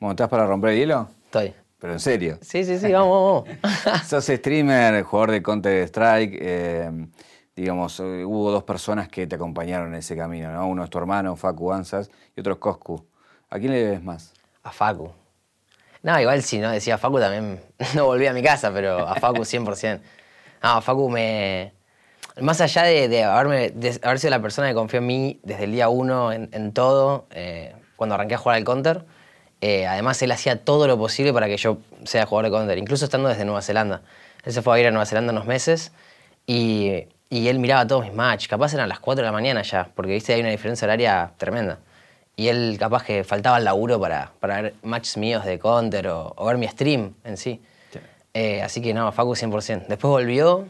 Bueno, ¿estás para romper el hielo? Estoy. Pero en serio. Sí, sí, sí, vamos, vamos. Sos streamer, jugador de Counter Strike. eh, digamos, eh, hubo dos personas que te acompañaron en ese camino, ¿no? Uno es tu hermano, Facu Ansas, y otro es Coscu. ¿A quién le debes más? A Facu. No, igual si no decía Facu también no volví a mi casa, pero a Facu 100%. No, Facu me... Más allá de, de haberme, de haber sido la persona que confió en mí desde el día uno en, en todo, eh, cuando arranqué a jugar al Counter, eh, además él hacía todo lo posible para que yo sea jugador de Counter, incluso estando desde Nueva Zelanda. Él se fue a ir a Nueva Zelanda unos meses y, y él miraba todos mis matches. Capaz eran las 4 de la mañana ya, porque viste hay una diferencia horaria tremenda. Y él capaz que faltaba el laburo para, para ver matches míos de Counter o, o ver mi stream en sí. Eh, así que no, Facu 100%. Después volvió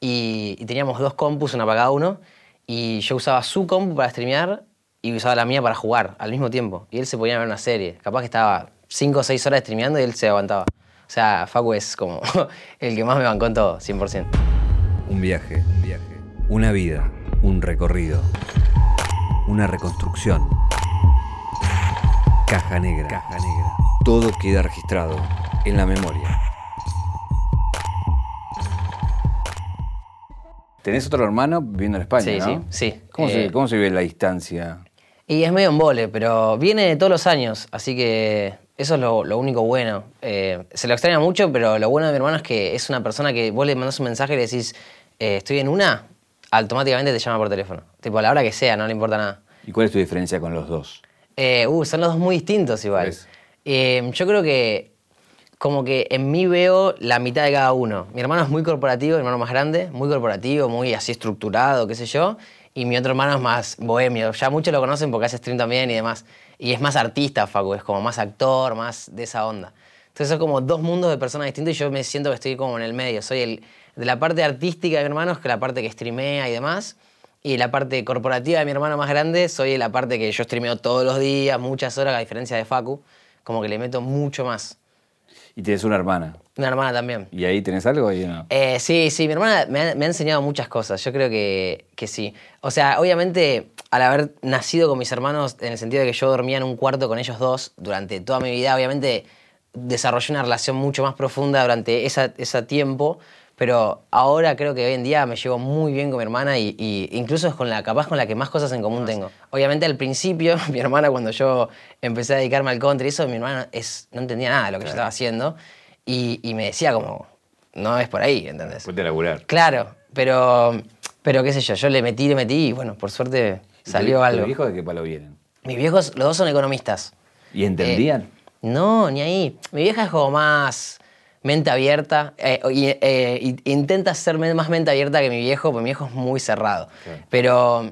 y, y teníamos dos compus, una para cada uno, y yo usaba su compu para streamear y usaba la mía para jugar al mismo tiempo. Y él se ponía a ver una serie. Capaz que estaba 5 o 6 horas streameando y él se aguantaba. O sea, Facu es como el que más me bancó en todo, 100%. Un viaje, un viaje. Una vida, un recorrido. Una reconstrucción. Caja negra. Caja negra. Todo queda registrado en la memoria. ¿Tenés otro hermano viviendo en España, Sí, no? sí, sí. ¿Cómo, Eh, se, ¿Cómo se vive la distancia? Y es medio embole, pero viene todos los años, así que eso es lo, lo único bueno. Eh, se lo extraña mucho, pero lo bueno de mi hermano es que es una persona que vos le mandás un mensaje y le decís, eh, estoy en una, automáticamente te llama por teléfono. Tipo, a la hora que sea, no le importa nada. ¿Y cuál es tu diferencia con los dos? Eh, uh, son los dos muy distintos igual. Eh, yo creo que como que en mí veo la mitad de cada uno. Mi hermano es muy corporativo, mi hermano más grande, muy corporativo, muy así estructurado, qué sé yo. Y mi otro hermano es más bohemio. Ya muchos lo conocen porque hace stream también y demás. Y es más artista, Facu, es como más actor, más de esa onda. Entonces son como dos mundos de personas distintos y yo me siento que estoy como en el medio. Soy el de la parte artística de mi hermano, es que la parte que streamea y demás. Y la parte corporativa de mi hermano más grande, soy la parte que yo streameo todos los días, muchas horas, a diferencia de Facu. Como que le meto mucho más. Y tienes una hermana. Una hermana también. ¿Y ahí tenés algo y no? Eh, sí, sí, mi hermana me ha, me ha enseñado muchas cosas. Yo creo que, que sí. O sea, obviamente, al haber nacido con mis hermanos, en el sentido de que yo dormía en un cuarto con ellos dos durante toda mi vida, obviamente desarrollé una relación mucho más profunda durante esa- ese tiempo. Pero ahora creo que hoy en día me llevo muy bien con mi hermana y, y incluso es con la capaz con la que más cosas en común tengo. Obviamente al principio, mi hermana cuando yo empecé a dedicarme al country, eso mi hermana es, no entendía nada de lo que yo estaba haciendo y, y me decía como, no es por ahí, ¿entendés? Después de laburar. Claro, pero, pero qué sé yo, yo le metí, le metí y bueno, por suerte salió ¿Tu- algo. ¿Tus hijos de qué palo vienen? Mis viejos, los dos son economistas. ¿Y entendían? Eh, no, ni ahí. Mi vieja es como más mente abierta. eh, eh, intenta ser más mente abierta que mi viejo, porque mi viejo es muy cerrado. Pero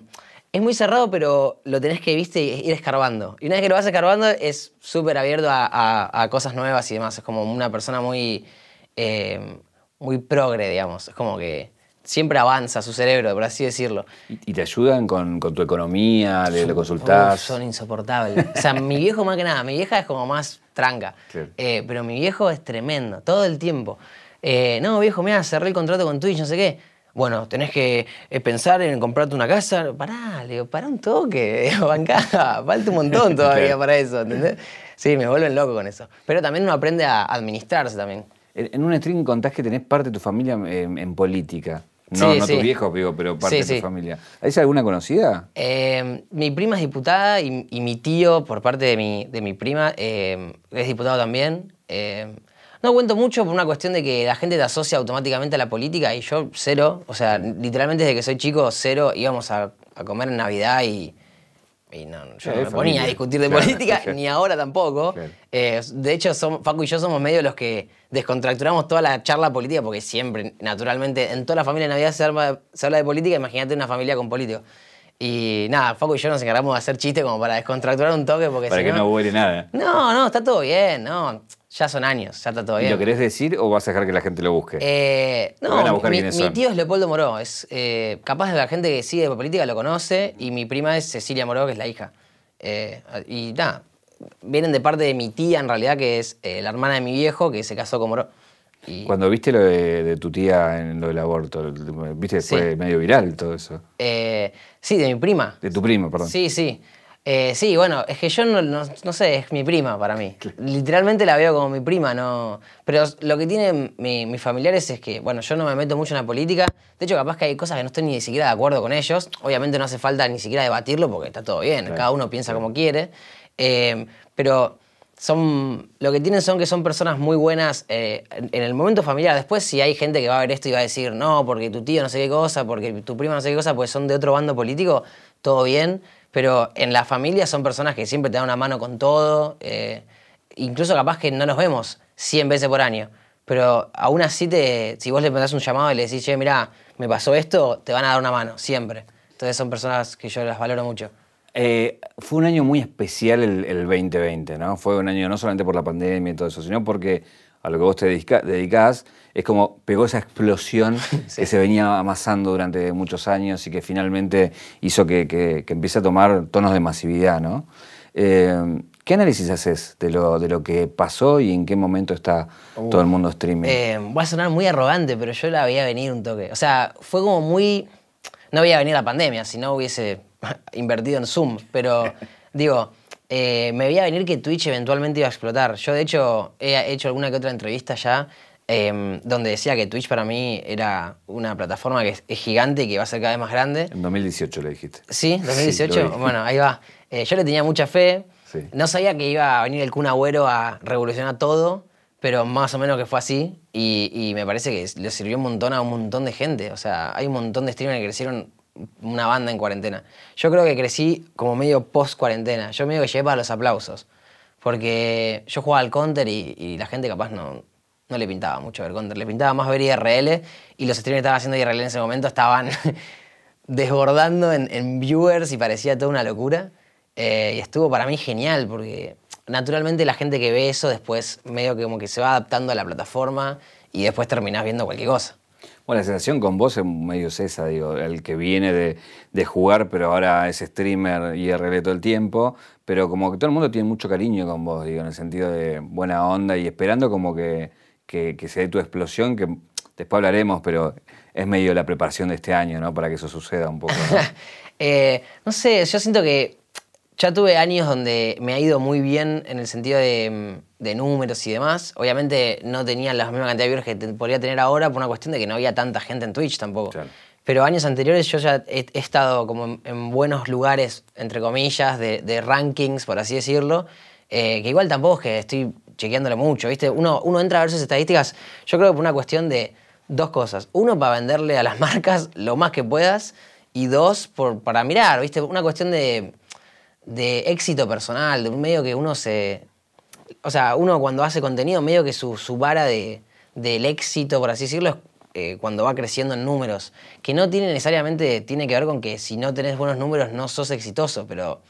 es muy cerrado, pero lo tenés que, viste, ir escarbando. Y una vez que lo vas escarbando, es súper abierto a, a- a cosas nuevas y demás. Es como una persona muy, eh, muy progre, digamos. Es como que siempre avanza su cerebro, por así decirlo. ¿Y, te ayudan con, con tu economía? ¿Le, le consultás? Uf, son insoportables. O sea, mi viejo más que nada, mi vieja es como más tranca. Claro. Eh, pero mi viejo es tremendo, todo el tiempo. Eh, no, viejo, mira, cerré el contrato con Twitch, no sé qué. Bueno, tenés que eh, pensar en comprarte una casa. Pará, le digo, pará un toque, bancá, falta un montón todavía Claro. para eso, ¿entendés? Sí, me vuelven loco con eso. Pero también uno aprende a administrarse también. En en un stream contás que tenés parte de tu familia en, en política. No, Sí, no sí. tu viejo, digo, pero parte Sí, de tu familia. ¿Hay alguna conocida? Eh, mi prima es diputada y, y mi tío, por parte de mi, de mi prima, eh, es diputado también. Eh, no cuento mucho por una cuestión de que la gente te asocia automáticamente a la política y yo cero. O sea, literalmente desde que soy chico, cero. Íbamos a, a comer en Navidad y, y no, yo no me ponía a discutir de Claro, política, ni ahora tampoco. Claro. Eh, de hecho, som- Facu y yo somos medio los que descontracturamos toda la charla política porque siempre, naturalmente, en toda la familia de Navidad se, arma- se habla de política. Imagínate una familia con políticos. Y nada, Facu y yo nos encargamos de hacer chistes como para descontracturar un toque porque Para si que no huele nada. No, no, está todo bien, no. Ya son años, ya está todo ¿Y bien. lo querés decir o vas a dejar que la gente lo busque? Eh, Lo van a no, buscar mi, quiénes mi son. tío es Leopoldo Moró, es eh, capaz de la gente que sigue de política lo conoce y mi prima es Cecilia Moró, que es la hija. Eh, y nada, vienen de parte de mi tía en realidad, que es eh, la hermana de mi viejo, que se casó con Moró. Y, Cuando viste lo de, de tu tía en lo del aborto, viste, Sí. fue medio viral todo eso. eh, sí, de mi prima. De tu primo, perdón. Sí, sí. Eh, sí, bueno, es que yo no, no- no sé, es mi prima para mí. Literalmente la veo como mi prima, no. Pero lo que tienen mi- mis familiares es que, bueno, yo no me meto mucho en la política. De hecho, capaz que hay cosas que no estoy ni siquiera de acuerdo con ellos. Obviamente no hace falta ni siquiera debatirlo porque está todo bien. Claro, Cada uno piensa como quiere. Eh, pero son. Lo que tienen son que son personas muy buenas eh, en, en el momento familiar. Después, si hay gente que va a ver esto y va a decir, no, porque tu tío no sé qué cosa, porque tu prima no sé qué cosa, pues son de otro bando político, todo bien. Pero en la familia son personas que siempre te dan una mano con todo. eh, incluso capaz que no nos vemos 100 veces por año. Pero aún así, te, si vos le mandás un llamado y le decís, che, mirá, me pasó esto, te van a dar una mano, siempre. Entonces son personas que yo las valoro mucho. Eh, fue un año muy especial el, el 2020, ¿no? Fue un año no solamente por la pandemia y todo eso, sino porque a lo que vos te dedicás es como pegó esa explosión que se venía amasando durante muchos años y que finalmente hizo que, que- que empiece a tomar tonos de masividad, ¿no? Eh, ¿Qué análisis haces de lo, de lo que pasó y en qué momento está todo el mundo streaming? Eh, voy a sonar muy arrogante, pero yo la veía venir un toque. O sea, fue como muy. No veía venir la pandemia, si no hubiese invertido en Zoom. Pero, digo, eh, me veía venir que Twitch eventualmente iba a explotar. Yo, de hecho, he hecho alguna que otra entrevista ya eh, donde decía que Twitch para mí era una plataforma que es, es gigante y que va a ser cada vez más grande. en 2018 le dijiste. Sí, Sí, 2018. lo vi. bueno, ahí va. Eh, yo le tenía mucha fe. Sí. No sabía que iba a venir el Kun Agüero a revolucionar todo, pero más o menos que fue así. Y, y me parece que le sirvió un montón a un montón de gente. O sea, hay un montón de streamers que crecieron una banda en cuarentena. Yo creo que crecí como medio post-cuarentena. Yo medio que llegué para los aplausos. Porque yo jugaba al counter y, y la gente capaz no, no le pintaba mucho ver counter. Le pintaba más ver IRL y los streamers que estaban haciendo IRL en ese momento estaban desbordando en, en viewers y parecía toda una locura. Eh, y estuvo para mí genial porque naturalmente la gente que ve eso después medio que como que se va adaptando a la plataforma y después terminás viendo cualquier cosa. Bueno, la sensación con vos es medio es esa, digo, el que viene de, de jugar, pero ahora es streamer IRL todo el tiempo, pero como que todo el mundo tiene mucho cariño con vos, digo, en el sentido de buena onda y esperando como que, que, que se dé tu explosión, que después hablaremos, pero es medio la preparación de este año, ¿no? Para que eso suceda un poco. ¿no? Eh, no sé, yo siento que ya tuve años donde me ha ido muy bien en el sentido de, mm, de números y demás. Obviamente no tenía la misma cantidad de viewers que te- podría tener ahora por una cuestión de que no había tanta gente en Twitch tampoco. Claro. Pero años anteriores yo ya he, he estado como en, en buenos lugares, entre comillas, de, de rankings, por así decirlo, eh, que igual tampoco es que estoy chequeándolo mucho, ¿viste? Uno, uno entra a ver sus estadísticas, yo creo que por una cuestión de dos cosas. Uno, para venderle a las marcas lo más que puedas, y dos, por, para mirar, ¿viste? Una cuestión de, de éxito personal, de un medio que uno se... O sea, uno cuando hace contenido, medio que su, su vara de, del éxito, por así decirlo, es eh, cuando va creciendo en números. Que no tiene necesariamente, tiene que ver con que si no tenés buenos números no sos exitoso, pero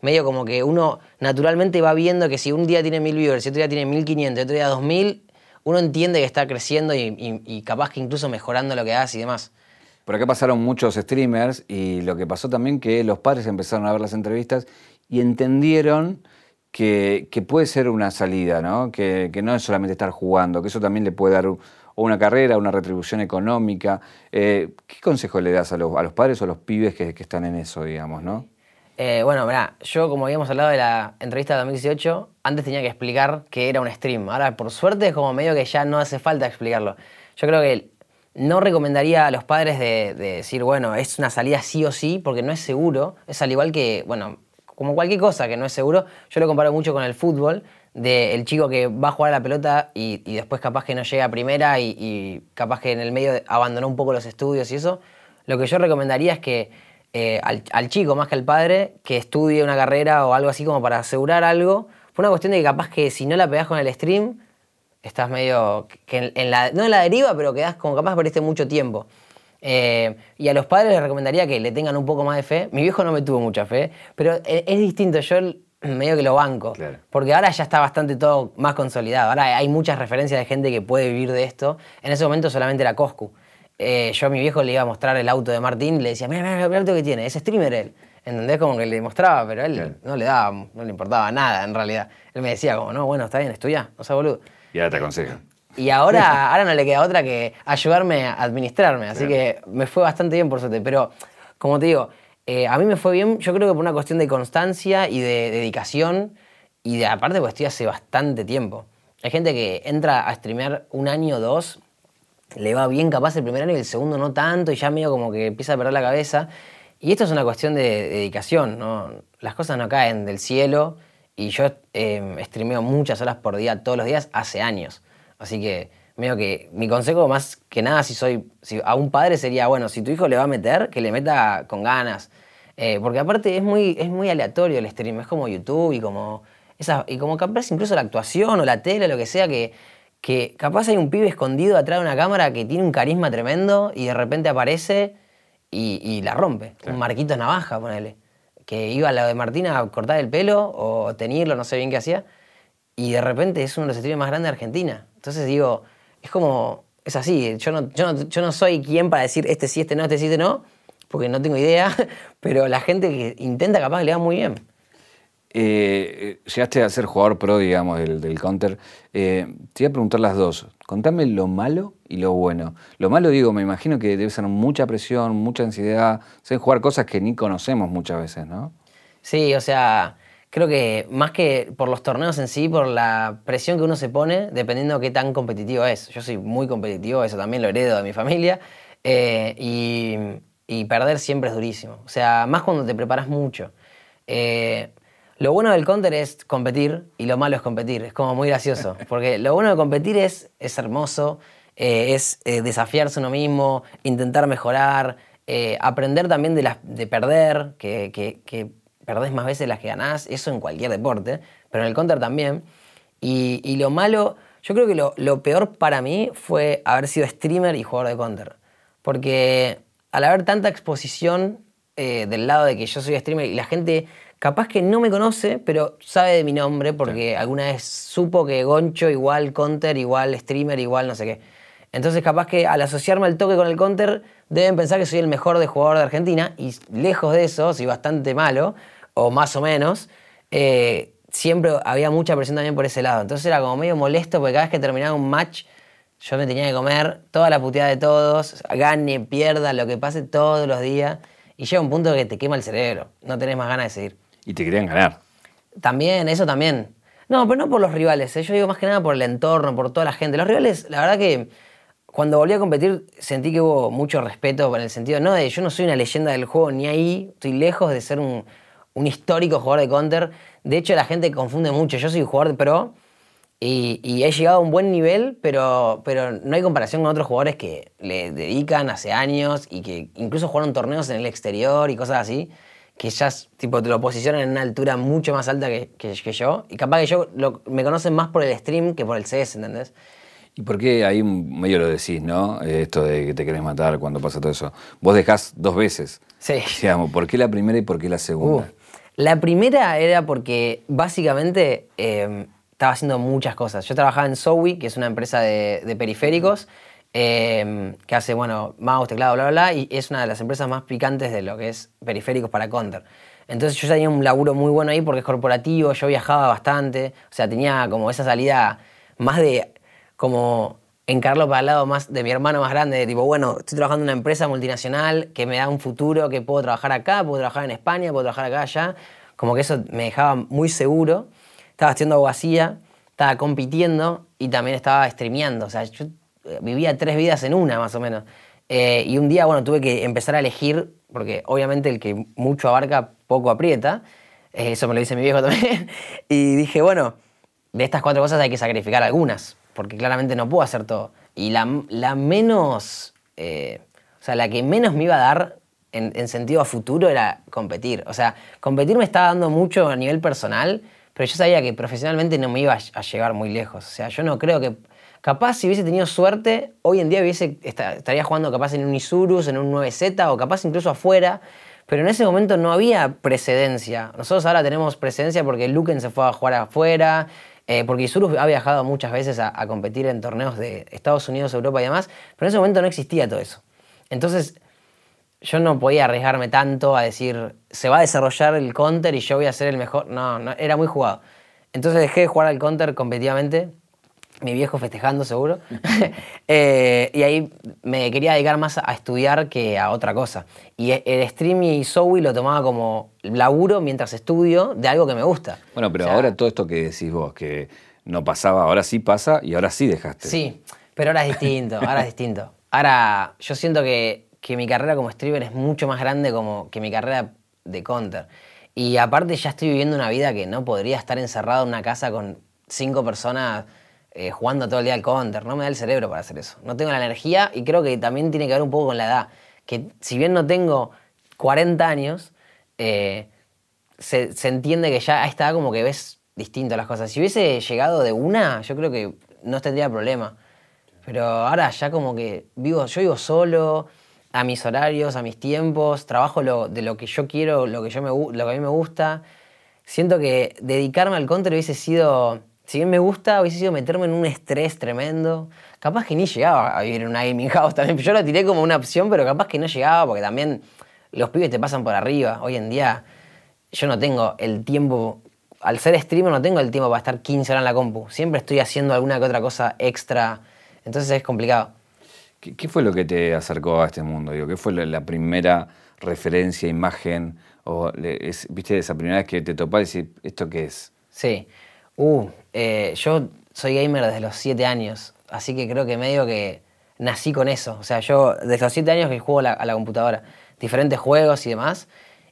medio como que uno naturalmente va viendo que si un día tiene mil viewers, y otro día tiene 1500, y otro día 2000, uno entiende que está creciendo y capaz que incluso mejorando lo que hace y demás. Por acá pasaron muchos streamers y lo que pasó también que los padres empezaron a ver las entrevistas y entendieron que, puede ser una salida, ¿no? Que, no es solamente estar jugando, que eso también le puede dar una carrera, una retribución económica. Eh, ¿Qué consejo le das a los, padres o a los pibes que, que están en eso, digamos, no? Eh, bueno, mirá, yo como habíamos hablado de la entrevista de 2018, antes tenía que explicar que era un stream. Ahora, por suerte, es como medio que ya no hace falta explicarlo. Yo creo que no recomendaría a los padres de, de decir, bueno, es una salida sí o sí, porque no es seguro. Es al igual que, bueno, como cualquier cosa que no es seguro. Yo lo comparo mucho con el fútbol, del chico que va a jugar a la pelota y, y después capaz que no llega a primera y, capaz que en el medio abandonó un poco los estudios y eso. Lo que yo recomendaría es que eh, al, al chico más que al padre que estudie una carrera o algo así como para asegurar algo. Por una cuestión de que capaz que si no la pegás con el stream, estás medio. que en, en la, no en la deriva, pero quedás como capaz perdiste mucho tiempo. Eh, y a los padres les recomendaría que le tengan un poco más de fe. Mi viejo no me tuvo mucha fe, pero es, es distinto. Yo medio que lo banco. Claro. Porque ahora ya está bastante todo más consolidado. Ahora hay muchas referencias de gente que puede vivir de esto. En ese momento solamente era Coscu. Eh, yo a mi viejo le iba a mostrar el auto de Martín y le decía, mira, mira, mira el auto que tiene, es streamer él. ¿Entendés? Como que le mostraba, pero él Claro. no le daba, no le importaba nada en realidad. Él me decía como, no, bueno, está bien, estudia, no sea boludo. Y ahora te aconsejo. Y ahora, ahora no le queda otra que ayudarme a administrarme, así que me fue bastante bien por suerte. Pero, como te digo, Eh, a mí me fue bien, yo creo que por una cuestión de constancia y de dedicación y de aparte porque estoy hace bastante tiempo. Hay gente que entra a streamear un año o dos, le va bien capaz el primer año y el segundo no tanto y ya medio como que empieza a perder la cabeza. Y esto es una cuestión de dedicación, ¿no? Las cosas no caen del cielo y yo eh, streameo muchas horas por día todos los días hace años. Así que medio que mi consejo más que nada si soy si a un padre sería bueno si tu hijo le va a meter que le meta con ganas. Eh, porque aparte es muy es muy aleatorio el stream es como YouTube y como esa, y como capaz incluso la actuación o la tele lo que sea que que capaz hay un pibe escondido atrás de una cámara que tiene un carisma tremendo y de repente aparece y, la rompe. Un Marquito Navaja ponele que iba a la de Martina a cortar el pelo o teñirlo no sé bien qué hacía y de repente es uno de los streamers más grandes de Argentina entonces digo es como, es así, yo no, yo no, yo no soy quien para decir este sí, este no, este sí, este no, porque no tengo idea, pero la gente que intenta capaz le va muy bien. Eh, llegaste a ser jugador pro, digamos, del, del counter. Eh, te iba a preguntar las dos. Contame lo malo y lo bueno. Lo malo, digo, me imagino que debe ser mucha presión, mucha ansiedad, ser jugar cosas que ni conocemos muchas veces, ¿no? Sí, o sea, creo que más que por los torneos en sí, por la presión que uno se pone, dependiendo de qué tan competitivo es. Yo soy muy competitivo, eso también lo heredo de mi familia, eh, y, perder siempre es durísimo. O sea, más cuando te preparas mucho. Eh, lo bueno del counter es competir y lo malo es competir. Es como muy gracioso. Porque lo bueno de competir es, es hermoso, eh, es desafiarse uno mismo, intentar mejorar, aprender también de, de perder, que, que perdés más veces las que ganás, eso en cualquier deporte, pero en el counter también. Y, lo malo, yo creo que lo, peor para mí fue haber sido streamer y jugador de counter. Porque al haber tanta exposición eh, del lado de que yo soy streamer y la gente capaz que no me conoce, pero sabe de mi nombre porque alguna vez supo que Goncho igual counter, igual streamer, igual no sé qué. Entonces capaz que al asociarme al toque con el counter deben pensar que soy el mejor de jugador de Argentina y lejos de eso, soy bastante malo, o más o menos, eh, siempre había mucha presión también por ese lado. Entonces era como medio molesto porque cada vez que terminaba un match yo me tenía que comer toda la puteada de todos, gane, pierda, lo que pase todos los días. Y llega un punto que te quema el cerebro, no tenés más ganas de seguir. Y te querían ganar. También, eso también. No, pero no por los rivales, ¿eh? yo digo más que nada por el entorno, por toda la gente. Los rivales, la verdad que cuando volví a competir sentí que hubo mucho respeto en el sentido, no de yo no soy una leyenda del juego ni ahí, estoy lejos de ser un, un histórico jugador de counter. De hecho, la gente confunde mucho. Yo soy un jugador de pro y, he llegado a un buen nivel, pero, pero no hay comparación con otros jugadores que le dedican hace años y que incluso jugaron torneos en el exterior y cosas así, que ya tipo, te lo posicionan en una altura mucho más alta que, que, yo. Y capaz que yo me conocen más por el stream que por el CS, ¿entendés? ¿Y por qué ahí medio lo decís, no? Esto de que te querés matar cuando pasa todo eso. Vos dejás dos veces. Sí. Digamos, ¿por qué la primera y por qué la segunda? Uh, la primera era porque básicamente em, estaba haciendo muchas cosas. Yo trabajaba en Zowie, que es una empresa de, periféricos, em, que hace, bueno, mouse, teclado, bla, bla, bla, y es una de las empresas más picantes de lo que es periféricos para Counter. Entonces yo tenía un laburo muy bueno ahí porque es corporativo, yo viajaba bastante, o sea, tenía como esa salida más de como encarlo para el lado más de mi hermano más grande, de tipo, bueno, estoy trabajando en una empresa multinacional que me da un futuro, que puedo trabajar acá, puedo trabajar en España, puedo trabajar acá, allá. Como que eso me dejaba muy seguro. Estaba haciendo abogacía, estaba compitiendo y también estaba streameando. O sea, yo eh, vivía tres vidas en una, más o menos. Eh, y un día, bueno, tuve que empezar a elegir, porque obviamente el que mucho abarca, poco aprieta. Eh, eso me lo dice mi viejo también. y dije, bueno, de estas cuatro cosas hay que sacrificar algunas porque claramente no puedo hacer todo. Y la, menos, eh, o sea, la que menos me iba a dar en, sentido a futuro era competir. O sea, competir me estaba dando mucho a nivel personal, pero yo sabía que profesionalmente no me iba a, llegar muy lejos. O sea, yo no creo que... Capaz si hubiese tenido suerte, hoy en día hubiese, estaría jugando capaz en un Isurus, en un 9Z o capaz incluso afuera, pero en ese momento no había precedencia. Nosotros ahora tenemos precedencia porque Luken se fue a jugar afuera, eh, porque Isurus ha viajado muchas veces a, competir en torneos de Estados Unidos, Europa y demás, pero en ese momento no existía todo eso. Entonces, yo no podía arriesgarme tanto a decir, se va a desarrollar el counter y yo voy a ser el mejor. No, no era muy jugado. Entonces dejé de jugar al counter competitivamente mi viejo festejando seguro. Eh, y ahí me quería dedicar más a estudiar que a otra cosa. Y e, el stream y Zoe lo tomaba como laburo mientras estudio de algo que me gusta. Bueno, pero ahora todo esto que decís vos, que no pasaba, ahora sí pasa y ahora sí dejaste. Sí, pero ahora es distinto, ahora es distinto. Ahora yo siento que, que mi carrera como streamer es mucho más grande como que mi carrera de counter. Y aparte ya estoy viviendo una vida que no podría estar encerrado en una casa con cinco personas eh, jugando todo el día al counter. No me da el cerebro para hacer eso. No tengo la energía y creo que también tiene que ver un poco con la edad. Que si bien no tengo 40 años, eh, se, entiende que ya edad como que ves distinto las cosas. Si hubiese llegado de una, yo creo que no tendría problema. Pero ahora ya como que vivo, yo vivo solo, a mis horarios, a mis tiempos, trabajo de lo que yo quiero, lo que, yo me, lo que a mí me gusta. Siento que dedicarme al counter hubiese sido si bien me gusta, hubiese sido meterme en un estrés tremendo. Capaz que ni llegaba a vivir en una gaming house también. Yo lo tiré como una opción, pero capaz que no llegaba porque también los pibes te pasan por arriba. Hoy en día yo no tengo el tiempo, al ser streamer no tengo el tiempo para estar 15 horas en la compu. Siempre estoy haciendo alguna que otra cosa extra. Entonces es complicado. ¿Qué, fue lo que te acercó a este mundo? ¿Qué fue la, primera referencia, imagen? O, ¿Viste esa primera vez que te topás y decís, ¿esto qué es? Sí. Uh, eh, yo soy gamer desde los 7 años, así que creo que medio que nací con eso. O sea, yo desde los 7 años que juego a la computadora, diferentes juegos y demás.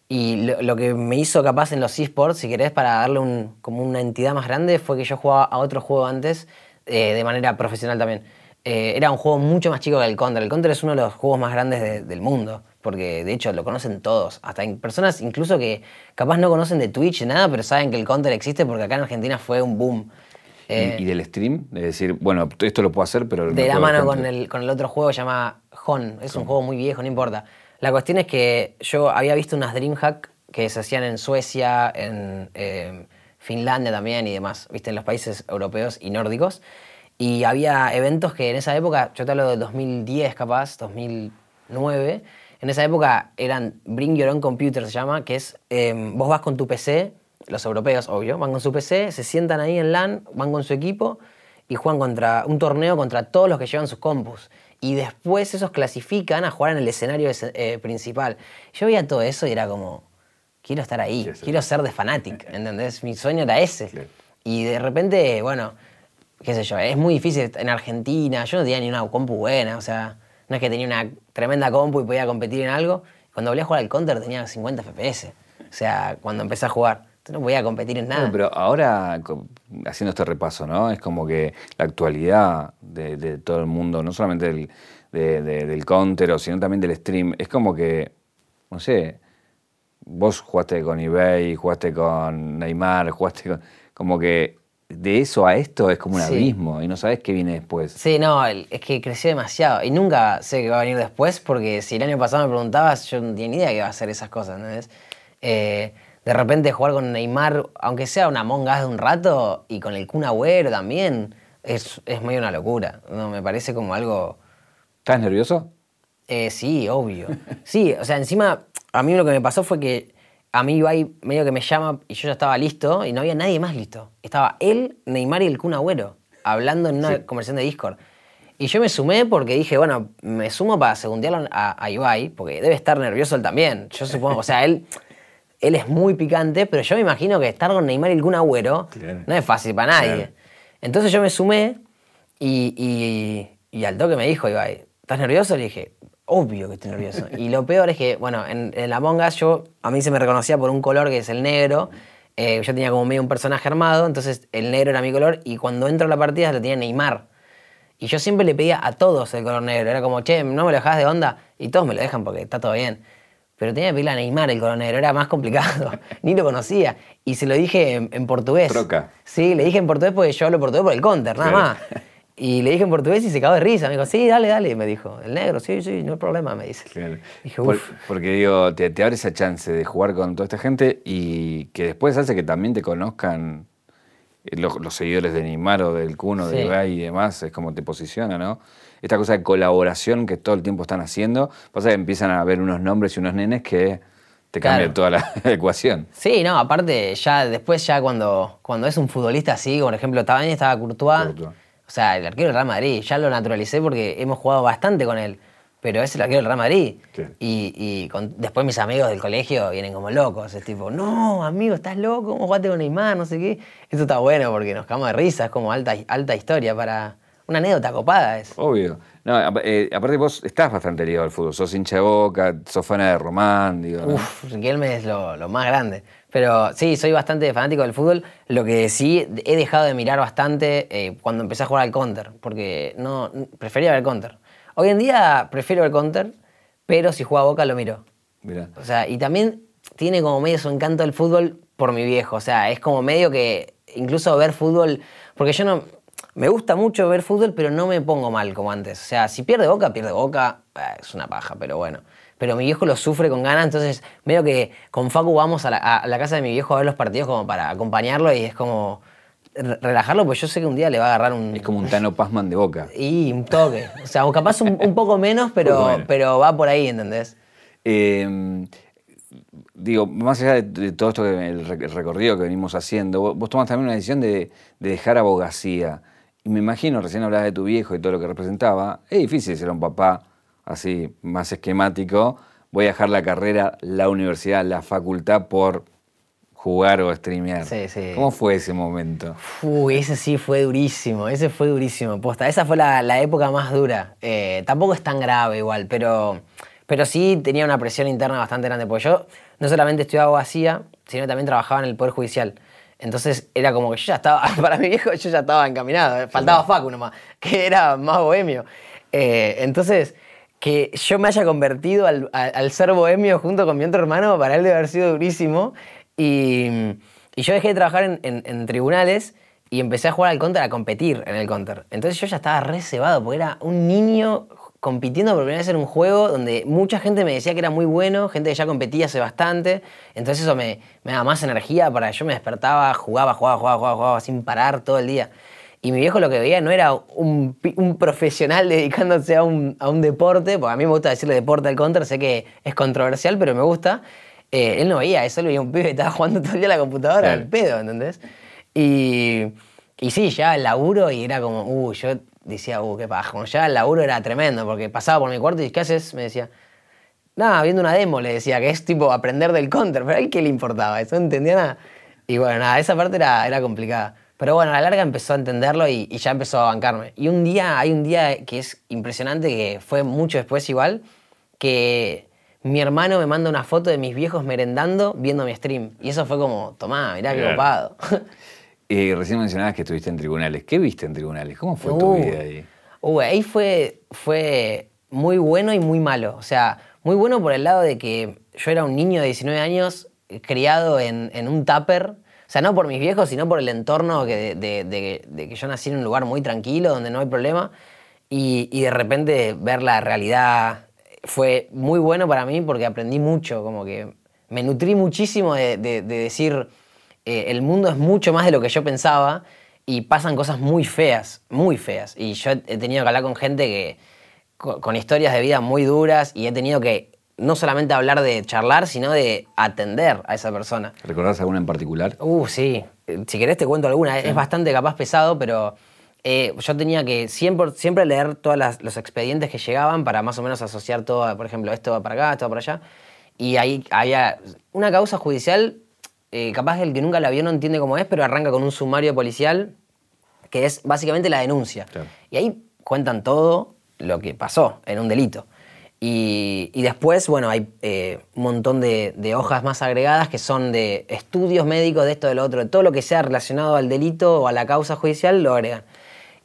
Y lo, que me hizo capaz en los esports, si querés, para darle como una entidad más grande, fue que yo jugaba a otro juego antes eh, de manera profesional también. Eh, era un juego mucho más chico que el Counter. El Counter es uno de los juegos más grandes del mundo, porque de hecho lo conocen todos. Hasta personas incluso que capaz no conocen de Twitch nada, pero saben que el Counter existe porque acá en Argentina fue un boom. ¿Y, eh, del stream? De decir, bueno, esto lo puedo hacer, pero... De la mano con el, con el otro juego, se llama Hon. Es un juego muy viejo, no importa. La cuestión es que yo había visto unas DreamHack que se hacían en Suecia, en eh, Finlandia también y demás, viste, en los países europeos y nórdicos. Y había eventos que en esa época, yo te hablo de 2010 capaz, 2009, en esa época eran Bring Your Own Computer, se llama, que es em, vos vas con tu PC, los europeos, obvio, van con su PC, se sientan ahí en LAN, van con su equipo y juegan contra un torneo contra todos los que llevan sus compus. Y después esos clasifican a jugar en el escenario eh, principal. Yo veía todo eso y era como, quiero estar ahí, quiero ser de Fanatic, ¿entendés? Mi sueño era ese. Y de repente, bueno, qué sé yo, es muy difícil en Argentina, yo no tenía ni una compu buena, o sea, no es que tenía una tremenda compu y podía competir en algo. Cuando volví a jugar al Counter tenía 50 FPS, o sea, cuando empecé a jugar. No podía competir en nada. pero ahora, haciendo este repaso, ¿no? Es como que la actualidad de, todo el mundo, no solamente del, del Counter, sino también del stream, es como que, no sé, vos jugaste con eBay, jugaste con Neymar, jugaste con... Como que de eso a esto es como un abismo y no sabes qué viene después. Sí, no, es que creció demasiado y nunca sé qué va a venir después porque si el año pasado me preguntabas, yo no tenía ni idea que iba a hacer esas cosas, ¿no eh, de repente jugar con Neymar, aunque sea una monga de un rato, y con el Kun Agüero también, es, es medio una locura. ¿no? Me parece como algo... ¿Estás nervioso? Eh, sí, obvio. Sí, o sea, encima, a mí lo que me pasó fue que a mí Ibai medio que me llama y yo ya estaba listo y no había nadie más listo. Estaba él, Neymar y el Kun Agüero hablando en una conversación de Discord. Y yo me sumé porque dije, bueno, me sumo para segundearlo a, a, Ibai, porque debe estar nervioso él también. Yo supongo, o sea, él, él es muy picante, pero yo me imagino que estar con Neymar y el Kun Agüero no es fácil para nadie. Entonces yo me sumé y, y, y al toque me dijo Ibai, ¿estás nervioso? Le dije, obvio que estoy nervioso. Y lo peor es que, bueno, en, en la Mongas yo, a mí se me reconocía por un color que es el negro. Eh, yo tenía como medio un personaje armado, entonces el negro era mi color y cuando entro a la partida lo tenía Neymar. Y yo siempre le pedía a todos el color negro. Era como, che, no me lo dejás de onda. Y todos me lo dejan porque está todo bien. Pero tenía que pedirle a Neymar el color negro, era más complicado. Ni lo conocía. Y se lo dije en, portugués. Troca. Sí, le dije en portugués porque yo hablo portugués por el counter, nada más. Y le dije en portugués y se cagó de risa. Me dijo, sí, dale, dale. Me dijo, el negro, sí, sí, no hay problema, me dice. Dije, porque digo, te, abre esa chance de jugar con toda esta gente y que después hace que también te conozcan eh, los, seguidores de Neymar o del Cuno, de Ibai y demás. Es como te posiciona, ¿no? Esta cosa de colaboración que todo el tiempo están haciendo. Pasa que empiezan a ver unos nombres y unos nenes que te cambian toda la ecuación. Sí, no, aparte, ya después, ya cuando, cuando es un futbolista así, por ejemplo, también estaba Courtois. Courtois o sea, el arquero del Real Madrid, ya lo naturalicé porque hemos jugado bastante con él. Pero es el arquero del Real Madrid. Y, y con- después mis amigos del colegio vienen como locos. Es tipo, no, amigo, estás loco, ¿cómo jugaste con Neymar? No sé qué. Esto está bueno porque nos cagamos de risa, es como alta, alta historia para. Una anécdota copada es. Obvio. No, eh, aparte vos estás bastante ligado al fútbol. Sos hincha de boca, sos fan de Román, digo. ¿no? Uf, Riquelme es lo, lo más grande. Pero sí, soy bastante fanático del fútbol. Lo que sí he dejado de mirar bastante eh, cuando empecé a jugar al counter, porque no prefería ver counter. Hoy en día prefiero ver counter, pero si juega Boca lo miro. Mirá. O sea, y también tiene como medio su encanto el fútbol por mi viejo. O sea, es como medio que incluso ver fútbol, porque yo no... Me gusta mucho ver fútbol, pero no me pongo mal como antes. O sea, si pierde boca, pierde boca, eh, es una paja, pero bueno. Pero mi viejo lo sufre con ganas, entonces medio que con Facu vamos a la, a la casa de mi viejo a ver los partidos como para acompañarlo y es como re- relajarlo, pues yo sé que un día le va a agarrar un... Es como un Tano Pazman de boca. Y un toque. O sea, o capaz un, un poco menos, pero, pero va por ahí, ¿entendés? Eh, digo, más allá de, todo esto, que, el recorrido que venimos haciendo, vos, vos tomás también una decisión de, de dejar abogacía. Y me imagino, recién hablabas de tu viejo y todo lo que representaba, es difícil ser un papá así, más esquemático. Voy a dejar la carrera, la universidad, la facultad por jugar o streamear. Sí, sí. ¿Cómo fue ese momento? Uy, ese sí fue durísimo, ese fue durísimo, posta. Esa fue la, la época más dura. Eh, tampoco es tan grave igual, pero, pero sí tenía una presión interna bastante grande, porque yo no solamente estudiaba abogacía, sino también trabajaba en el Poder Judicial. Entonces era como que yo ya estaba, para mi viejo yo ya estaba encaminado, eh, faltaba Facu nomás, que era más bohemio. Eh, entonces, que yo me haya convertido al, ser bohemio junto con mi otro hermano, para él debe haber sido durísimo. Y, yo dejé de trabajar en tribunales y empecé a jugar al counter, a competir en el counter. Entonces yo ya estaba re cebado, porque era un niño compitiendo por primera vez en un juego donde mucha gente me decía que era muy bueno, gente que ya competía hace bastante. Entonces eso me, me daba más energía para yo me despertaba, jugaba, jugaba, jugaba, jugaba, jugaba sin parar todo el día. Y mi viejo lo que veía no era un, profesional dedicándose a un, a un deporte, porque a mí me gusta decirle deporte al counter, sé que es controversial, pero me gusta. Eh, él no veía eso, él veía un pibe que estaba jugando todo el día a la computadora Claro. al pedo, ¿entendés? Y, y sí, ya el laburo y era como, uh, yo decía, uh, qué paja. Cuando ya el laburo era tremendo, porque pasaba por mi cuarto y ¿qué haces? Me decía, nada, viendo una demo, le decía, que es tipo aprender del counter, pero a él qué le importaba, eso no entendía nada. Y bueno, nada, esa parte era, era complicada. Pero bueno, a la larga empezó a entenderlo y, y ya empezó a bancarme. Y un día, hay un día que es impresionante, que fue mucho después igual, que mi hermano me manda una foto de mis viejos merendando viendo mi stream. Y eso fue como, tomá, mirá qué copado. Eh, recién mencionabas que estuviste en tribunales. ¿Qué viste en tribunales? ¿Cómo fue tu Uh, vida ahí? uh, ahí fue, fue muy bueno y muy malo. O sea, muy bueno por el lado de que yo era un niño de 19 años criado en, en un tupper. Sea, no por mis viejos, sino por el entorno que, de, que yo nací en un lugar muy tranquilo, donde no hay problema. Y, de repente ver la realidad fue muy bueno para mí porque aprendí mucho, como que me nutrí muchísimo de, de- de decir, eh, el mundo es mucho más de lo que yo pensaba y pasan cosas muy feas, muy feas. Y yo he tenido que hablar con gente que, co- con, historias de vida muy duras y he tenido que no solamente hablar de charlar, sino de atender a esa persona. ¿Recordás alguna en particular? Uh, sí. Si querés te cuento alguna. Es bastante capaz pesado, pero eh, yo tenía que siempre, siempre leer todos los expedientes que llegaban para más o menos asociar todo, por ejemplo, esto va para acá, esto va para allá. Y ahí había una causa judicial, eh, capaz que el que nunca la vio no entiende cómo es, pero arranca con un sumario policial que es básicamente la denuncia. Y ahí cuentan todo lo que pasó en un delito. Y, después, bueno, hay eh, un montón de, hojas más agregadas que son de estudios médicos, de esto, de lo otro, de todo lo que sea relacionado al delito o a la causa judicial, lo agregan.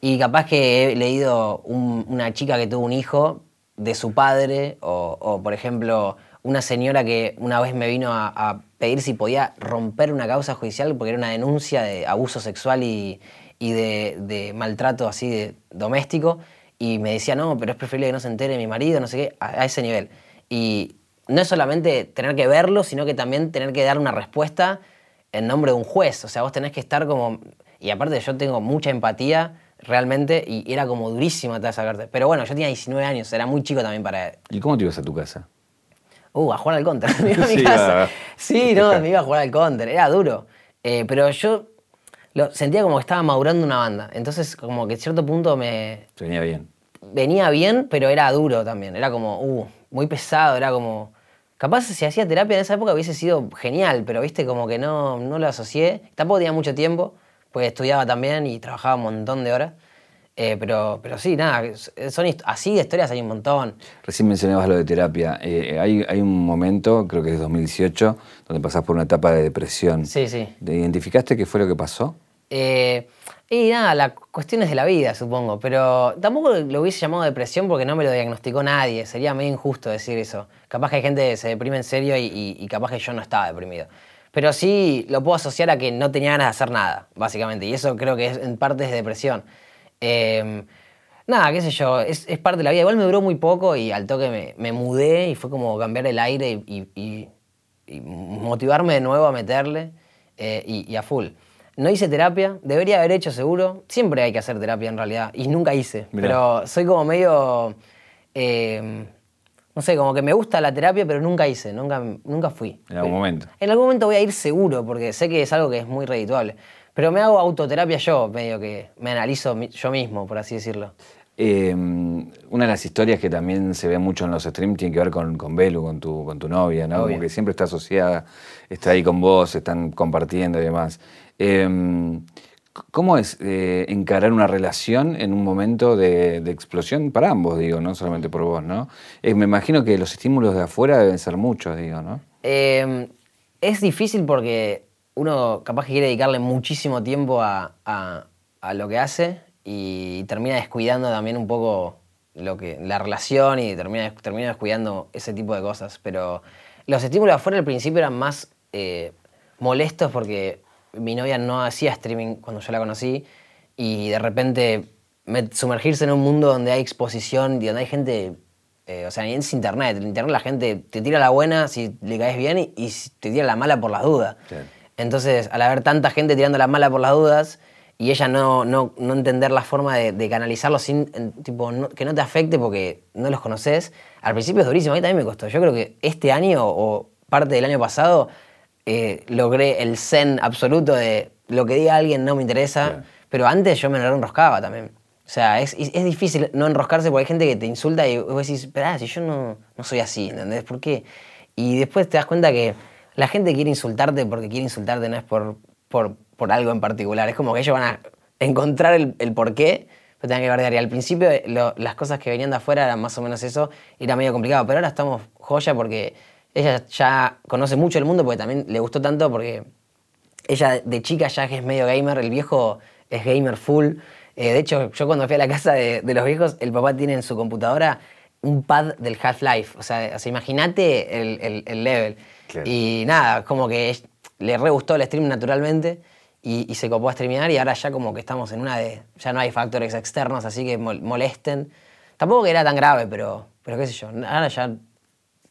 Y capaz que he leído un- una chica que tuvo un hijo de su padre, o, por ejemplo, una señora que una vez me vino a, pedir si podía romper una causa judicial porque era una denuncia de abuso sexual y, y de, de maltrato así de doméstico. Y me decía, no, pero es preferible que no se entere mi marido, no sé qué, a, a ese nivel. Y no es solamente tener que verlo, sino que también tener que dar una respuesta en nombre de un juez. O sea, vos tenés que estar como... Y aparte yo tengo mucha empatía realmente y era como durísima toda esa carta. Pero bueno, yo tenía 19 años, era muy chico también para... ¿Y cómo te ibas a tu casa? Uh, a jugar al counter. Me iba a mi Sí, casa. a- Sí, no, me iba a jugar al counter. Era duro. Eh, pero yo lo, sentía como que estaba madurando una banda. Entonces, como que a cierto punto me. Venía bien. Venía bien, pero era duro también. Era como, uh, muy pesado, era como. Capaz si hacía terapia en esa época hubiese sido genial, pero viste, como que no, no lo asocié. Tampoco tenía mucho tiempo, porque estudiaba también y trabajaba un montón de horas. Eh, pero, pero sí, nada, son así de historias hay un montón. Recién mencionabas lo de terapia. Eh, hay, hay, un momento, creo que es 2018, donde pasás por una etapa de depresión. Sí, sí. ¿Identificaste qué fue lo que pasó? Eh, y nada, las cuestiones de la vida, supongo. Pero tampoco lo hubiese llamado depresión porque no me lo diagnosticó nadie. Sería medio injusto decir eso. Capaz que hay gente que se deprime en serio y, capaz que yo no estaba deprimido. Pero sí lo puedo asociar a que no tenía ganas de hacer nada, básicamente. Y eso creo que es, en parte es depresión. Em, nada, qué sé yo, es, parte de la vida. Igual me duró muy poco y al toque me, mudé y fue como cambiar el aire y, motivarme de nuevo a meterle eh, y, a full. No hice terapia, debería haber hecho seguro. Siempre hay que hacer terapia en realidad y nunca hice. Pero soy como medio... Em, no sé, como que me gusta la terapia, pero nunca hice, nunca, nunca fui. En algún momento. En algún momento voy a ir seguro, porque sé que es algo que es muy redituable. Pero me hago autoterapia yo, medio que me analizo yo mismo, por así decirlo. Em, una de las historias que también se ve mucho en los streams tiene que ver con, con Belu, con tu, con tu novia, ¿no? Como que siempre está asociada, está ahí con vos, están compartiendo y demás. Em, ¿Cómo es eh, encarar una relación en un momento de, explosión para ambos, digo, no solamente por vos, ¿no? Eh, me imagino que los estímulos de afuera deben ser muchos, digo, ¿no? Em, es difícil porque uno capaz que quiere dedicarle muchísimo tiempo a, lo que hace y termina descuidando también un poco lo que, la relación y termina, termina descuidando ese tipo de cosas. Pero los estímulos afuera al principio eran más eh, molestos porque mi novia no hacía streaming cuando yo la conocí y de repente sumergirse en un mundo donde hay exposición y donde hay gente eh, o sea, es internet. En internet la gente te tira la buena si le caes bien y, te tira la mala por las dudas. Entonces, al haber tanta gente tirando la mala por las dudas y ella no, no, no entender la forma de, canalizarlo sin, tipo, que no te afecte porque no los conoces, al principio es durísimo. A mí también me costó. Yo creo que este año o parte del año pasado eh, logré el zen absoluto de lo que diga alguien no me interesa, pero antes yo me lo enroscaba también. O sea, es, es, difícil no enroscarse porque hay gente que te insulta y vos decís, espera, si yo no, no soy así, ¿entendés? ¿Por qué? Y después te das cuenta que la gente quiere insultarte porque quiere insultarte, no es por, por, por algo en particular. Es como que ellos van a encontrar el, el por qué, pero tengan que guardar. Y al principio las cosas que venían de afuera eran más o menos eso, y era medio complicado. Pero ahora estamos joya porque ella ya conoce mucho el mundo porque también le gustó tanto porque ella de chica ya es medio gamer, el viejo es gamer full. Eh, de hecho, yo cuando fui a la casa de, los viejos, el papá tiene en su computadora un pad del Half-Life. O sea, imagínate el level. Y nada, como que le re gustó el stream naturalmente y, se copó a streamear y ahora ya como que estamos en una de, ya no hay factores externos así que molesten. Tampoco que era tan grave, pero, pero qué sé yo, ahora ya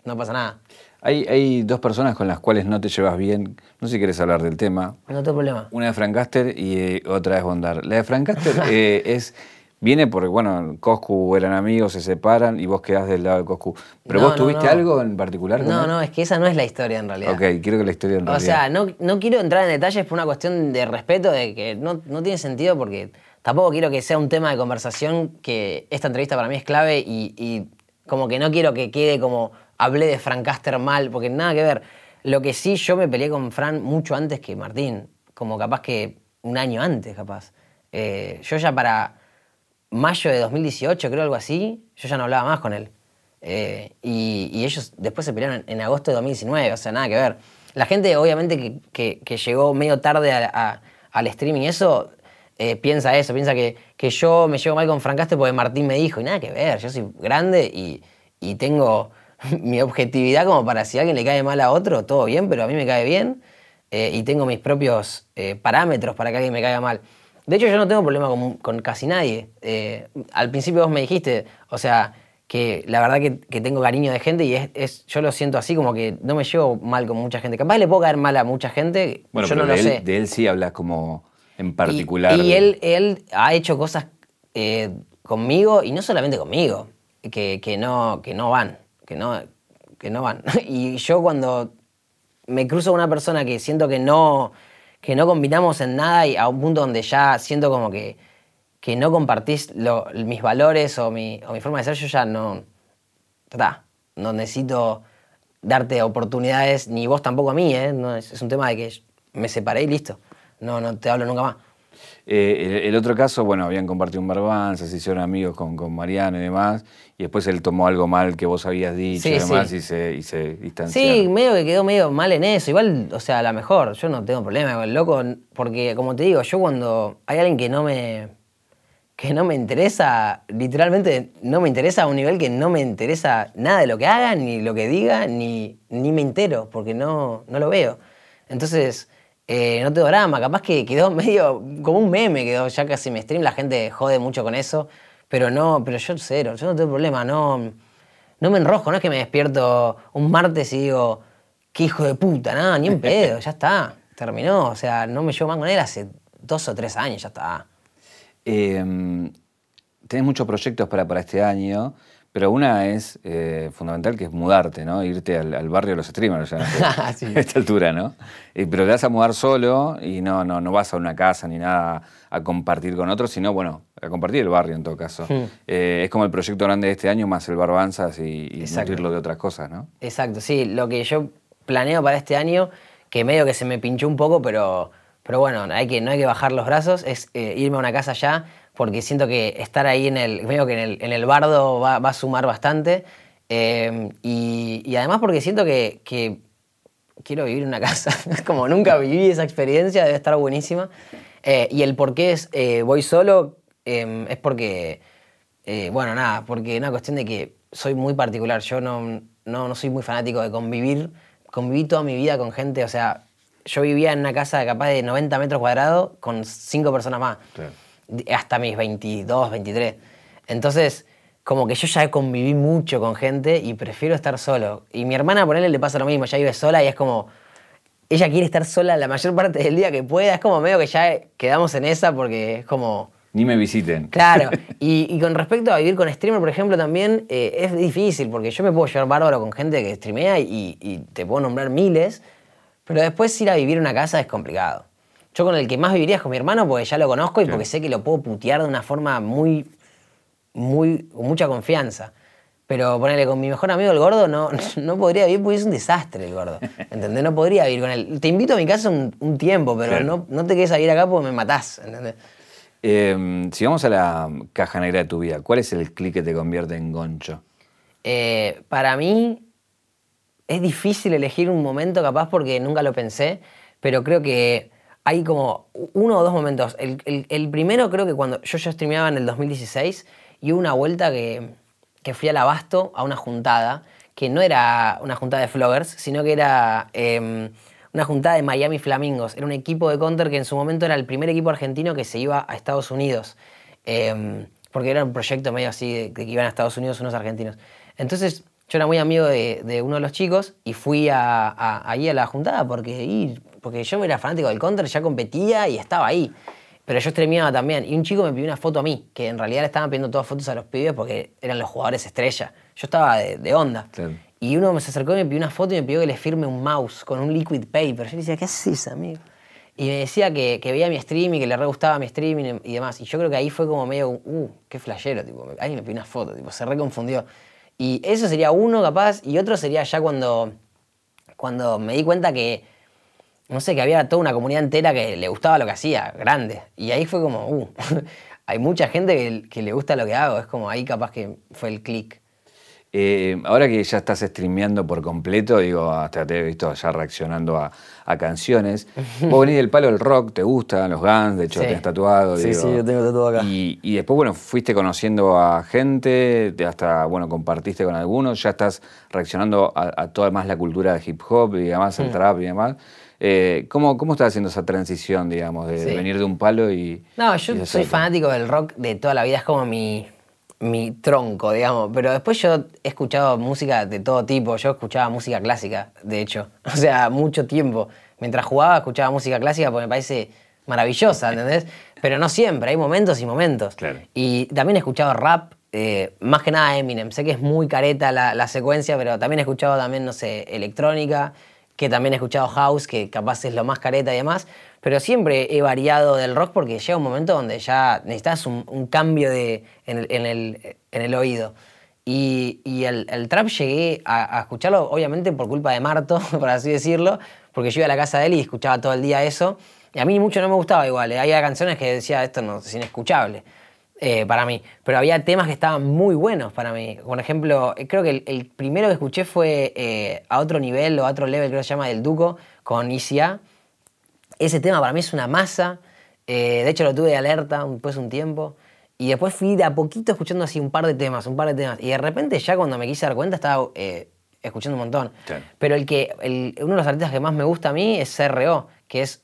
no pasa nada. Hay, hay dos personas con las cuales no te llevas bien, no sé si quieres hablar del tema. No tengo problema. Una es Francaster y eh, otra es Bondar. La de Francaster eh, es Viene porque, bueno, Coscu eran amigos, se separan y vos quedás del lado de Coscu. ¿Pero vos tuviste algo en particular? no, no, es que esa no es la historia en realidad. Ok, quiero que la historia en realidad. O sea, no, no quiero entrar en detalles por una cuestión de respeto, de que no, no tiene sentido porque tampoco quiero que sea un tema de conversación, que esta entrevista para mí es clave y, y como que no quiero que quede como hablé de Frank Caster mal, porque nada que ver. Lo que sí, yo me peleé con Fran mucho antes que Martín, como capaz que un año antes, capaz. Eh, yo ya para mayo de 2018, creo algo así, yo ya no hablaba más con él. Eh, y, ellos después se pelearon en, agosto de 2019, o sea, nada que ver. La gente, obviamente, que, llegó medio tarde al streaming, eso eh, piensa eso, piensa que, yo me llevo mal con Francaste porque Martín me dijo, y nada que ver, yo soy grande y, tengo mi objetividad como para si a alguien le cae mal a otro, todo bien, pero a mí me cae bien eh, y tengo mis propios parámetros para que alguien me caiga mal. De hecho, yo no tengo problema con, casi nadie. Eh, al principio vos me dijiste, o sea, que la verdad que, tengo cariño de gente y es, yo lo siento así, como que no me llevo mal con mucha gente. Capaz le puedo caer mal a mucha gente, bueno, yo no lo de sé. Él, de él sí hablas como en particular. Y, él, él ha hecho cosas eh, conmigo, y no solamente conmigo, que, que, no, que no van, que no, que no van. Y yo cuando me cruzo a una persona que siento que no que no combinamos en nada y a un punto donde ya siento como que, que no compartís mis valores o mi, o mi forma de ser, yo ya no. No necesito darte oportunidades, ni vos tampoco a mí, ¿eh? No, es, un tema de que me separé y listo. No, no te hablo nunca más. Eh, el, otro caso, bueno, habían compartido un barbanza, se hicieron amigos con, con Mariano y demás, y después él tomó algo mal que vos habías dicho y demás y, se, y se distanció. Sí, medio que quedó medio mal en eso. Igual, o sea, a lo mejor, yo no tengo problema con el loco, porque como te digo, yo cuando hay alguien que no me que no me interesa, literalmente no me interesa a un nivel que no me interesa nada de lo que haga, ni lo que diga, ni, ni me entero, porque no, no lo veo. Entonces, eh, no tengo drama, capaz que quedó medio como un meme, quedó ya casi me stream, la gente jode mucho con eso, pero no, pero yo cero, yo no tengo problema, no, no me enrojo, no es que me despierto un martes y digo, qué hijo de puta, nada, ni un pedo, ya está, terminó, o sea, no me llevo más con él hace dos o tres años, ya está. Eh, tenés muchos proyectos para, para este año. Pero una es eh, fundamental, que es mudarte, ¿no? Irte al, barrio de los streamers, ya, a esta altura, ¿no? Eh, pero te vas a mudar solo y no, no, no vas a una casa ni nada a compartir con otros, sino, bueno, a compartir el barrio en todo caso. Hmm. Eh, es como el proyecto grande de este año, más el Barbanzas y, y nutrirlo de otras cosas, ¿no? Exacto, sí. Lo que yo planeo para este año, que medio que se me pinchó un poco, pero, pero bueno, hay que, no hay que bajar los brazos, es irme a una casa ya porque siento que estar ahí en el, veo que en el, en el bardo va, va, a sumar bastante. Eh, y, y, además porque siento que, que, quiero vivir en una casa. Como nunca viví esa experiencia, debe estar buenísima. Eh, y el por qué es eh, voy solo es porque, bueno, nada, porque es una cuestión de que soy muy particular. Yo no, no, no soy muy fanático de convivir. Conviví toda mi vida con gente, o sea, yo vivía en una casa capaz de 90 metros cuadrados con cinco personas más. Hasta mis 22, 23. Entonces, como que yo ya conviví mucho con gente y prefiero estar solo. Y mi hermana, por él, le pasa lo mismo, ya vive sola y es como, ella quiere estar sola la mayor parte del día que pueda. Es como medio que ya quedamos en esa porque es como... Ni me visiten. Claro. Y, con respecto a vivir con streamer, por ejemplo, también eh, es difícil porque yo me puedo llevar bárbaro con gente que streamea y, y te puedo nombrar miles, pero después ir a vivir en una casa es complicado. Yo con el que más viviría es con mi hermano porque ya lo conozco y porque sé que lo puedo putear de una forma muy, muy, con mucha confianza. Pero ponerle con mi mejor amigo el gordo no, no podría vivir porque es un desastre el gordo. ¿Entendés? No podría vivir con él. Te invito a mi casa un, tiempo, pero no, no te quedes a vivir acá porque me matás. ¿Entendés? Em, si vamos a la caja negra de tu vida, ¿cuál es el clic que te convierte en goncho? Eh, para mí es difícil elegir un momento capaz porque nunca lo pensé, pero creo que hay como uno o dos momentos. El, primero creo que cuando yo ya streameaba en el 2016 y hubo una vuelta que, que, fui al abasto a una juntada, que no era una juntada de floggers, sino que era em, una juntada de Miami Flamingos. Era un equipo de counter que en su momento era el primer equipo argentino que se iba a Estados Unidos. Em, porque era un proyecto medio así de, que iban a Estados Unidos unos argentinos. Entonces yo era muy amigo de, uno de los chicos y fui a, ahí a la juntada porque ir porque yo era fanático del counter, ya competía y estaba ahí. Pero yo streameaba también. Y un chico me pidió una foto a mí, que en realidad le estaban pidiendo todas fotos a los pibes porque eran los jugadores estrella. Yo estaba de, onda. Y uno me se acercó y me pidió una foto y me pidió que le firme un mouse con un liquid paper. Yo le decía, ¿qué haces, amigo? Y me decía que, veía mi stream y que le re gustaba mi streaming y demás. Y yo creo que ahí fue como medio, uh, qué flashero, tipo, alguien me pidió una foto, tipo, se reconfundió. Y eso sería uno capaz, y otro sería ya cuando, cuando me di cuenta que no sé, que había toda una comunidad entera que le gustaba lo que hacía, grande. Y ahí fue como, uh, hay mucha gente que, le gusta lo que hago, es como ahí capaz que fue el clic. Eh, ahora que ya estás streameando por completo, digo, hasta te he visto ya reaccionando a, canciones. Vos venís del palo del rock, te gustan los Guns, de hecho te has tatuado. Sí, sí, yo tengo tatuado acá. Y, después, bueno, fuiste conociendo a gente, hasta, bueno, compartiste con algunos, ya estás reaccionando a, toda más la cultura de hip hop y además el mm. trap y demás. Eh, ¿cómo, ¿Cómo estás haciendo esa transición, digamos, de, venir de un palo y... No, yo soy fanático del rock de toda la vida, es como mi, mi tronco, digamos. Pero después yo he escuchado música de todo tipo. Yo escuchaba música clásica, de hecho. O sea, mucho tiempo. Mientras jugaba, escuchaba música clásica porque me parece maravillosa, ¿entendés? Pero no siempre, hay momentos y momentos. Claro. Y también he escuchado rap, eh, más que nada Eminem. Sé que es muy careta la, la, secuencia, pero también he escuchado también, no sé, electrónica que también he escuchado house, que capaz es lo más careta y demás, pero siempre he variado del rock porque llega un momento donde ya necesitas un, cambio de, en, el, en el- oído. Y, y el, trap llegué a, a escucharlo, obviamente, por culpa de Marto, por así decirlo, porque yo iba a la casa de él y escuchaba todo el día eso. Y a mí mucho no me gustaba igual. ¿eh? Había canciones que decía, esto no, es inescuchable eh, para mí. Pero había temas que estaban muy buenos para mí. Por ejemplo, creo que el, el primero que escuché fue eh, A Otro Nivel o A Otro Level, creo que se llama, del Duco, con ICA. Ese tema para mí es una masa. eh, de hecho, lo tuve de alerta después de un tiempo. Y después fui de a poquito escuchando así un par de temas, un par de temas. Y de repente ya cuando me quise dar cuenta estaba escuchando un montón. Pero el que, el- uno de los artistas que más me gusta a mí es CRO, que es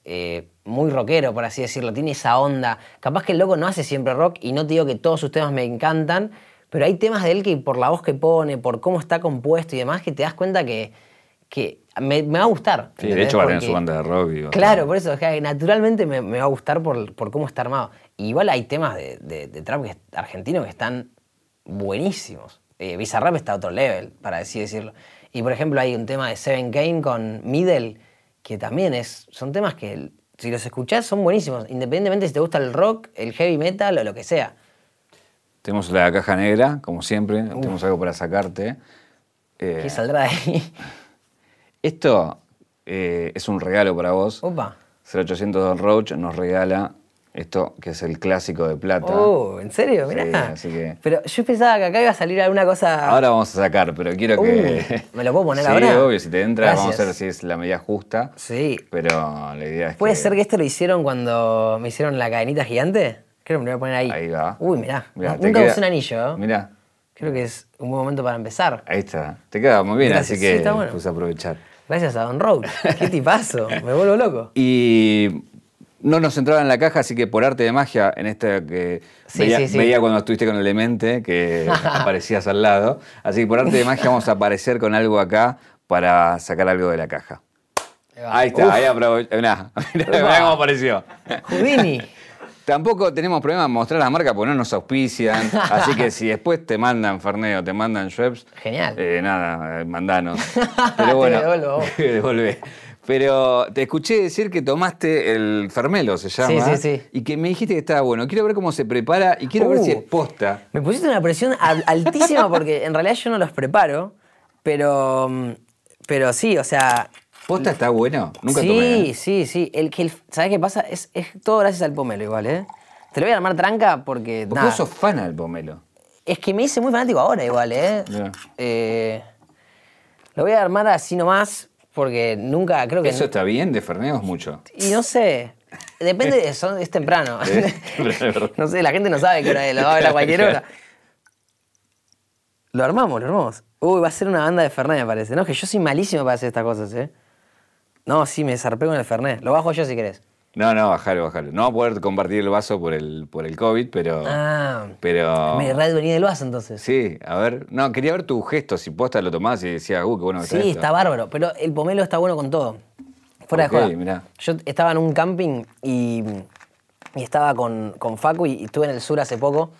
muy rockero, por así decirlo. Tiene esa onda. Capaz que el loco no hace siempre rock y no te digo que todos sus temas me encantan, pero hay temas de él que por la voz que pone, por cómo está compuesto y demás, que te das cuenta que, que me, me va a gustar. Sí, de hecho va a tener su banda de rock. digo. Claro, por eso, naturalmente me, me va a gustar por, por cómo está armado. Y igual hay temas de, de- de trap que- argentino que están buenísimos. Eh, Bizarrap está a otro level, para así decirlo. Y por ejemplo hay un tema de Seven Kane con Middle, que también es, son temas que si los escuchás son buenísimos, independientemente si te gusta el rock, el heavy metal o lo que sea. Tenemos la caja negra, como siempre. Tenemos algo para sacarte. Eh, ¿Qué saldrá de ahí? esto eh, es un regalo para vos. Opa. 0800 Don Roach nos regala esto que es el clásico de plata. Oh, ¿en serio? Sí, Mirá. así que- Pero yo pensaba que acá iba a salir alguna cosa... Ahora vamos a sacar, pero quiero que. Uh, ¿me lo puedo poner sí, ahora? obvio, si te entra, vamos a ver si es la medida justa. Sí. Pero la idea es ¿Puede que. ser que esto lo hicieron cuando me hicieron la cadenita gigante? Creo que me lo voy a poner ahí. Ahí va. Uy, mirá. Mirá, Nunca queda- usé un anillo. Mirá, Creo que es un buen momento para empezar. ahí está. Te queda muy bien, Gracias, así que sí, está bueno. puse a aprovechar. Gracias a Don Road. Qué tipazo. Me vuelvo loco. Y no nos entraba en la caja, así que por arte de magia, en esta que Sí, veía, sí, sí. veía cuando estuviste con el Demente, que aparecías al lado. Así que por arte de magia vamos a aparecer con algo acá para sacar algo de la caja. Ahí está, Uf, ahí aprovechó. Mirá, mirá Upa. cómo apareció. Houdini. Tampoco tenemos problema en mostrar la marca porque no nos auspician. así que si después te mandan Ferneo, te mandan Schweppes. Genial. eh, nada, eh, mandanos. Pero Te bueno. devuelvo. devolvé. Pero te escuché decir que tomaste el Fermelo, se llama. Sí, sí, sí. Y que me dijiste que estaba bueno. Quiero ver cómo se prepara y quiero ver Uh. si es posta. Me pusiste una presión al- altísima porque en realidad yo no los preparo. Pero, mm, pero sí, o sea, ¿Posta está bueno? Nunca sí, tomé. ¿eh? sí, sí. El, el- ¿Sabes qué pasa? Es, es todo gracias al pomelo igual, ¿eh? Te lo voy a armar tranca porque, Porque nada, vos sos fan del pomelo. es que me hice muy fanático ahora igual, ¿eh? Eh, Lo voy a armar así nomás porque nunca, creo que... ¿Eso está bien? ¿De Ferneo es mucho? Y no sé, depende, de, son- es temprano. No sé, la gente no sabe qué hora es, lo va a ver a cualquier hora. Lo armamos, lo armamos. Uy, va a ser una banda de Fernet, me parece. No, que yo soy malísimo para hacer estas cosas, ¿eh? No, sí, me zarpé con el Fernet. Lo bajo yo si querés. No, no, bajalo, bajalo. No va a poder compartir el vaso por el, por el COVID, pero. Ah, pero. me radio venía del vaso entonces. Sí, a ver. No, quería ver tu gesto, si posta lo tomás y decías, uh, qué bueno que Sí, está esto. está bárbaro, pero el pomelo está bueno con todo. Fuera Ok, de joda. mirá. Yo estaba en un camping y, y estaba con, con Facu y, y estuve en el sur hace poco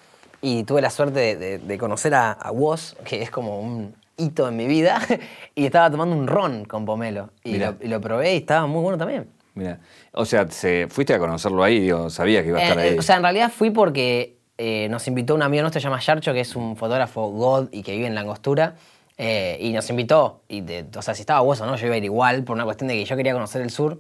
y tuve la suerte de, de- de conocer a, a Woz, que es como un hito en mi vida, y estaba tomando un ron con pomelo. Y lo, y lo probé y estaba muy bueno también. Mira. O sea, se, fuiste a conocerlo ahí, digo, sabías que iba a estar Eh, ahí. eh, o sea, en realidad fui porque eh, nos invitó un amigo nuestro, se llama Yarcho, que es un fotógrafo God y que vive en Langostura. eh, y nos invitó. Y de- o sea, si estaba vos o no, yo iba a ir igual por una cuestión de que yo quería conocer el sur.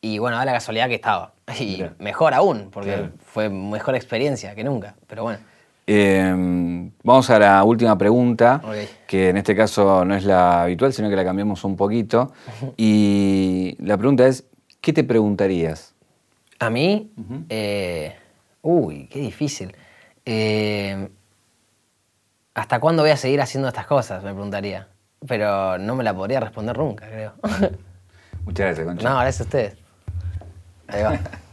Y bueno, da la casualidad que estaba. Y mejor aún, porque Claro. fue mejor experiencia que nunca. Pero bueno. Eh, vamos a la última pregunta, que en este caso no es la habitual, sino que la cambiamos un poquito. Y la pregunta es, ¿qué te preguntarías? A mí, eh, uy, qué difícil. Eh, ¿Hasta cuándo voy a seguir haciendo estas cosas? Me preguntaría. Pero no me la podría responder nunca, creo. Muchas gracias, Concha. No, gracias a ustedes. Ahí va.